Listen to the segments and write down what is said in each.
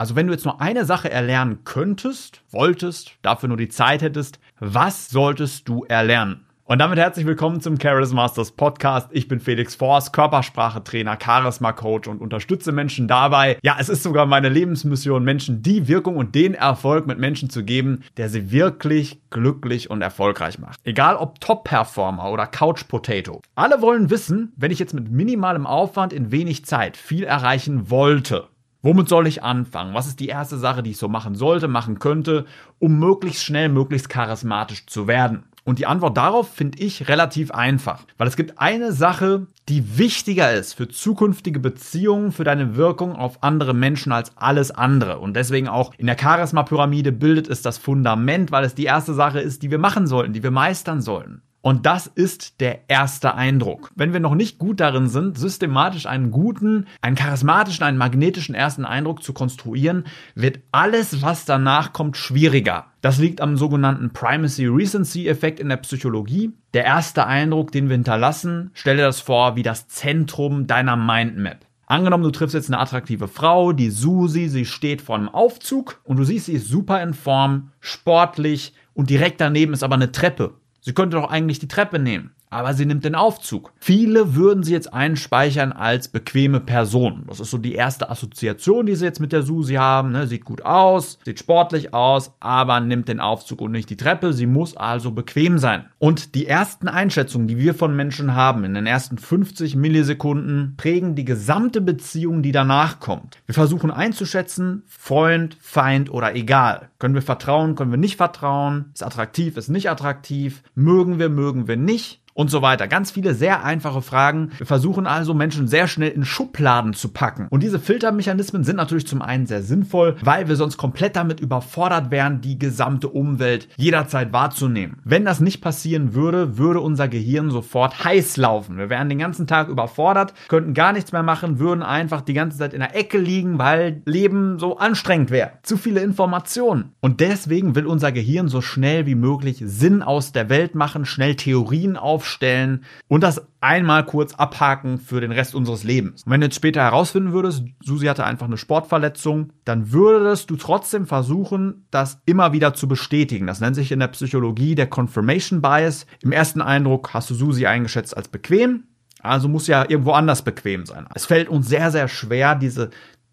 Also wenn du jetzt nur eine Sache erlernen könntest, wolltest, dafür nur die Zeit hättest, was solltest du erlernen? Und damit herzlich willkommen zum Charisma Masters Podcast. Ich bin Felix Forst, Körpersprache-Trainer, Charisma-Coach und unterstütze Menschen dabei. Ja, es ist sogar meine Lebensmission, Menschen die Wirkung und den Erfolg mit Menschen zu geben, der sie wirklich glücklich und erfolgreich macht. Egal ob Top-Performer oder Couch-Potato. Alle wollen wissen, wenn ich jetzt mit minimalem Aufwand in wenig Zeit viel erreichen wollte, Womit soll ich anfangen? Was ist die erste Sache, die ich so machen sollte, machen könnte, um möglichst schnell, möglichst charismatisch zu werden? Und die Antwort darauf finde ich relativ einfach, weil es gibt eine Sache, die wichtiger ist für zukünftige Beziehungen, für deine Wirkung auf andere Menschen als alles andere. Und deswegen auch in der Charisma-Pyramide bildet es das Fundament, weil es die erste Sache ist, die wir machen sollten, die wir meistern sollten. Und das ist der erste Eindruck. Wenn wir noch nicht gut darin sind, systematisch einen guten, einen charismatischen, einen magnetischen ersten Eindruck zu konstruieren, wird alles, was danach kommt, schwieriger. Das liegt am sogenannten Primacy-Recency-Effekt in der Psychologie. Der erste Eindruck, den wir hinterlassen, stell dir das vor wie das Zentrum deiner Mindmap. Angenommen, du triffst jetzt eine attraktive Frau, die Susi, sie steht vor einem Aufzug und du siehst, sie ist super in Form, sportlich und direkt daneben ist aber eine Treppe. Sie könnte doch eigentlich die Treppe nehmen aber sie nimmt den Aufzug. Viele würden sie jetzt einspeichern als bequeme Person. Das ist so die erste Assoziation, die sie jetzt mit der Susi haben. Ne? Sieht gut aus, sieht sportlich aus, aber nimmt den Aufzug und nicht die Treppe. Sie muss also bequem sein. Und die ersten Einschätzungen, die wir von Menschen haben, in den ersten 50 Millisekunden, prägen die gesamte Beziehung, die danach kommt. Wir versuchen einzuschätzen, Freund, Feind oder egal. Können wir vertrauen, können wir nicht vertrauen? Ist attraktiv, ist nicht attraktiv? Mögen wir, mögen wir nicht? Und so weiter. Ganz viele sehr einfache Fragen. Wir versuchen also Menschen sehr schnell in Schubladen zu packen. Und diese Filtermechanismen sind natürlich zum einen sehr sinnvoll, weil wir sonst komplett damit überfordert wären, die gesamte Umwelt jederzeit wahrzunehmen. Wenn das nicht passieren würde, würde unser Gehirn sofort heiß laufen. Wir wären den ganzen Tag überfordert, könnten gar nichts mehr machen, würden einfach die ganze Zeit in der Ecke liegen, weil Leben so anstrengend wäre. Zu viele Informationen. Und deswegen will unser Gehirn so schnell wie möglich Sinn aus der Welt machen, schnell Theorien aufstellen aufstellen und das einmal kurz abhaken für den Rest unseres Lebens. Und wenn du jetzt später herausfinden würdest, Susi hatte einfach eine Sportverletzung, dann würdest du trotzdem versuchen, das immer wieder zu bestätigen. Das nennt sich in der Psychologie der Confirmation Bias. Im ersten Eindruck hast du Susi eingeschätzt als bequem, also muss ja irgendwo anders bequem sein. Es fällt uns sehr, sehr schwer, diese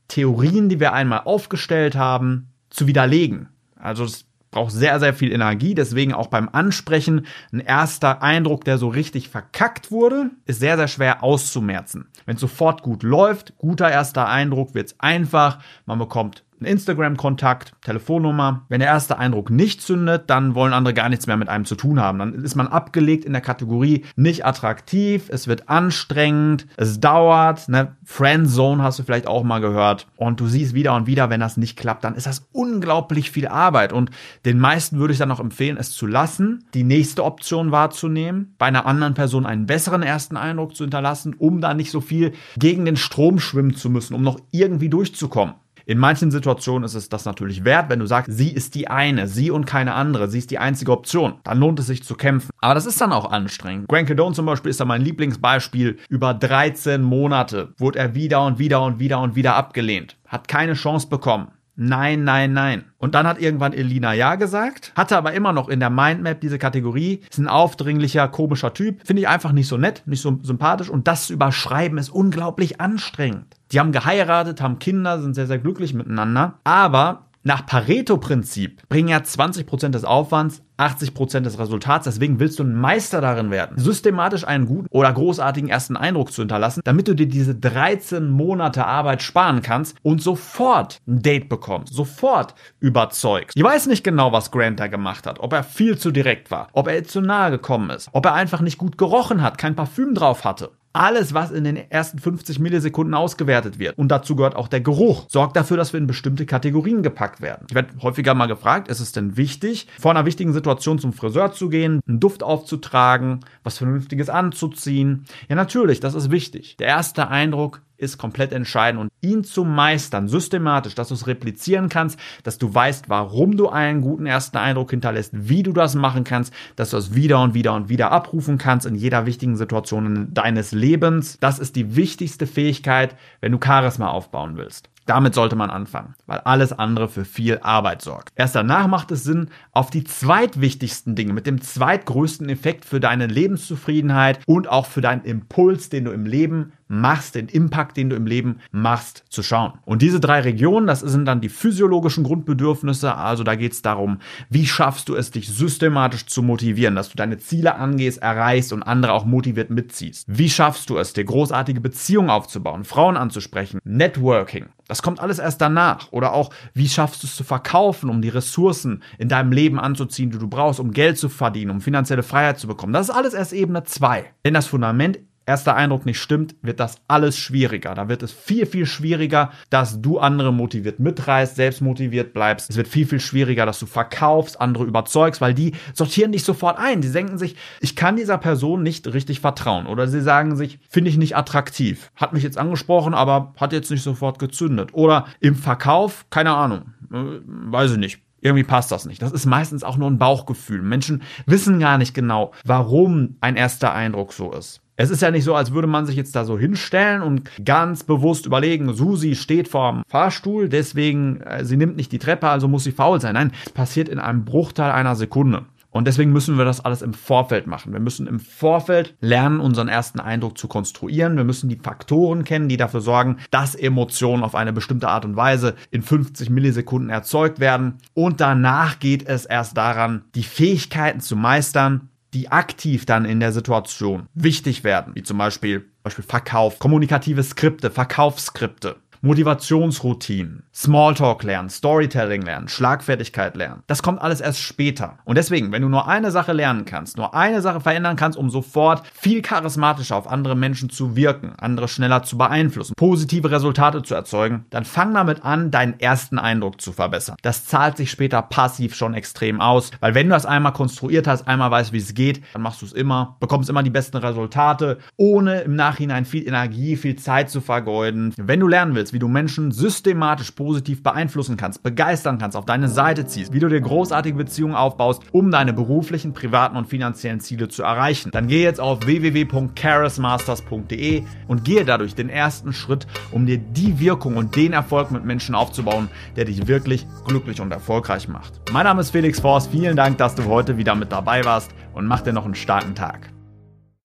Theorien, die wir einmal aufgestellt haben, zu widerlegen. Also das braucht sehr, sehr viel Energie. Deswegen auch beim Ansprechen ein erster Eindruck, der so richtig verkackt wurde, ist sehr, sehr schwer auszumerzen. Wenn es sofort gut läuft, guter erster Eindruck, wird es einfach. Man bekommt ein Instagram-Kontakt, Telefonnummer. Wenn der erste Eindruck nicht zündet, dann wollen andere gar nichts mehr mit einem zu tun haben. Dann ist man abgelegt in der Kategorie nicht attraktiv, es wird anstrengend, es dauert, ne? Friendzone hast du vielleicht auch mal gehört. Und du siehst wieder und wieder, wenn das nicht klappt, dann ist das unglaublich viel Arbeit. Und den meisten würde ich dann auch empfehlen, es zu lassen, die nächste Option wahrzunehmen, bei einer anderen Person einen besseren ersten Eindruck zu hinterlassen, um da nicht so viel gegen den Strom schwimmen zu müssen, um noch irgendwie durchzukommen. In manchen Situationen ist es das natürlich wert, wenn du sagst, sie ist die eine, sie und keine andere, sie ist die einzige Option. Dann lohnt es sich zu kämpfen. Aber das ist dann auch anstrengend. Grant Cardone zum Beispiel ist da mein Lieblingsbeispiel. Über 13 Monate wurde er wieder und wieder und wieder und wieder abgelehnt. Hat keine Chance bekommen. Nein, nein, nein. Und dann hat irgendwann Elina Ja gesagt, hatte aber immer noch in der Mindmap diese Kategorie, ist ein aufdringlicher, komischer Typ. Finde ich einfach nicht so nett, nicht so sympathisch und das zu überschreiben ist unglaublich anstrengend. Die haben geheiratet, haben Kinder, sind sehr, sehr glücklich miteinander. Aber nach Pareto-Prinzip bringen ja 20% des Aufwands 80% des Resultats. Deswegen willst du ein Meister darin werden, systematisch einen guten oder großartigen ersten Eindruck zu hinterlassen, damit du dir diese 13 Monate Arbeit sparen kannst und sofort ein Date bekommst, sofort überzeugst. Ich weiß nicht genau, was Grant da gemacht hat, ob er viel zu direkt war, ob er zu nahe gekommen ist, ob er einfach nicht gut gerochen hat, kein Parfüm drauf hatte. Alles, was in den ersten 50 Millisekunden ausgewertet wird, und dazu gehört auch der Geruch, sorgt dafür, dass wir in bestimmte Kategorien gepackt werden. Ich werde häufiger mal gefragt, ist es denn wichtig, vor einer wichtigen Situation zum Friseur zu gehen, einen Duft aufzutragen, was Vernünftiges anzuziehen? Ja, natürlich, das ist wichtig. Der erste Eindruck ist komplett entscheidend und ihn zu meistern, systematisch, dass du es replizieren kannst, dass du weißt, warum du einen guten ersten Eindruck hinterlässt, wie du das machen kannst, dass du es wieder und wieder und wieder abrufen kannst in jeder wichtigen Situation deines Lebens. Das ist die wichtigste Fähigkeit, wenn du Charisma aufbauen willst. Damit sollte man anfangen, weil alles andere für viel Arbeit sorgt. Erst danach macht es Sinn, auf die zweitwichtigsten Dinge mit dem zweitgrößten Effekt für deine Lebenszufriedenheit und auch für deinen Impuls, den du im Leben machst, den Impact, den du im Leben machst, zu schauen. Und diese drei Regionen, das sind dann die physiologischen Grundbedürfnisse. Also da geht es darum, wie schaffst du es, dich systematisch zu motivieren, dass du deine Ziele angehst, erreichst und andere auch motiviert mitziehst. Wie schaffst du es, dir großartige Beziehungen aufzubauen, Frauen anzusprechen, Networking. Das kommt alles erst danach. Oder auch, wie schaffst du es zu verkaufen, um die Ressourcen in deinem Leben anzuziehen, die du brauchst, um Geld zu verdienen, um finanzielle Freiheit zu bekommen. Das ist alles erst Ebene 2. Denn das Fundament erster Eindruck nicht stimmt, wird das alles schwieriger. Da wird es viel, viel schwieriger, dass du andere motiviert mitreißt, selbst motiviert bleibst. Es wird viel, viel schwieriger, dass du verkaufst, andere überzeugst, weil die sortieren dich sofort ein. Die denken sich, ich kann dieser Person nicht richtig vertrauen. Oder sie sagen sich, finde ich nicht attraktiv. Hat mich jetzt angesprochen, aber hat jetzt nicht sofort gezündet. Oder im Verkauf, keine Ahnung, äh, weiß ich nicht irgendwie passt das nicht. Das ist meistens auch nur ein Bauchgefühl. Menschen wissen gar nicht genau, warum ein erster Eindruck so ist. Es ist ja nicht so, als würde man sich jetzt da so hinstellen und ganz bewusst überlegen, Susi steht vorm Fahrstuhl, deswegen, äh, sie nimmt nicht die Treppe, also muss sie faul sein. Nein, es passiert in einem Bruchteil einer Sekunde. Und deswegen müssen wir das alles im Vorfeld machen. Wir müssen im Vorfeld lernen, unseren ersten Eindruck zu konstruieren. Wir müssen die Faktoren kennen, die dafür sorgen, dass Emotionen auf eine bestimmte Art und Weise in 50 Millisekunden erzeugt werden. Und danach geht es erst daran, die Fähigkeiten zu meistern, die aktiv dann in der Situation wichtig werden, wie zum Beispiel, Beispiel Verkauf, kommunikative Skripte, Verkaufsskripte. Motivationsroutinen, Smalltalk lernen, Storytelling lernen, Schlagfertigkeit lernen. Das kommt alles erst später. Und deswegen, wenn du nur eine Sache lernen kannst, nur eine Sache verändern kannst, um sofort viel charismatischer auf andere Menschen zu wirken, andere schneller zu beeinflussen, positive Resultate zu erzeugen, dann fang damit an, deinen ersten Eindruck zu verbessern. Das zahlt sich später passiv schon extrem aus, weil wenn du das einmal konstruiert hast, einmal weißt, wie es geht, dann machst du es immer, bekommst immer die besten Resultate, ohne im Nachhinein viel Energie, viel Zeit zu vergeuden. Wenn du lernen willst, wie du Menschen systematisch positiv beeinflussen kannst, begeistern kannst, auf deine Seite ziehst, wie du dir großartige Beziehungen aufbaust, um deine beruflichen, privaten und finanziellen Ziele zu erreichen. Dann geh jetzt auf www.charismasters.de und gehe dadurch den ersten Schritt, um dir die Wirkung und den Erfolg mit Menschen aufzubauen, der dich wirklich glücklich und erfolgreich macht. Mein Name ist Felix Forst. Vielen Dank, dass du heute wieder mit dabei warst und mach dir noch einen starken Tag.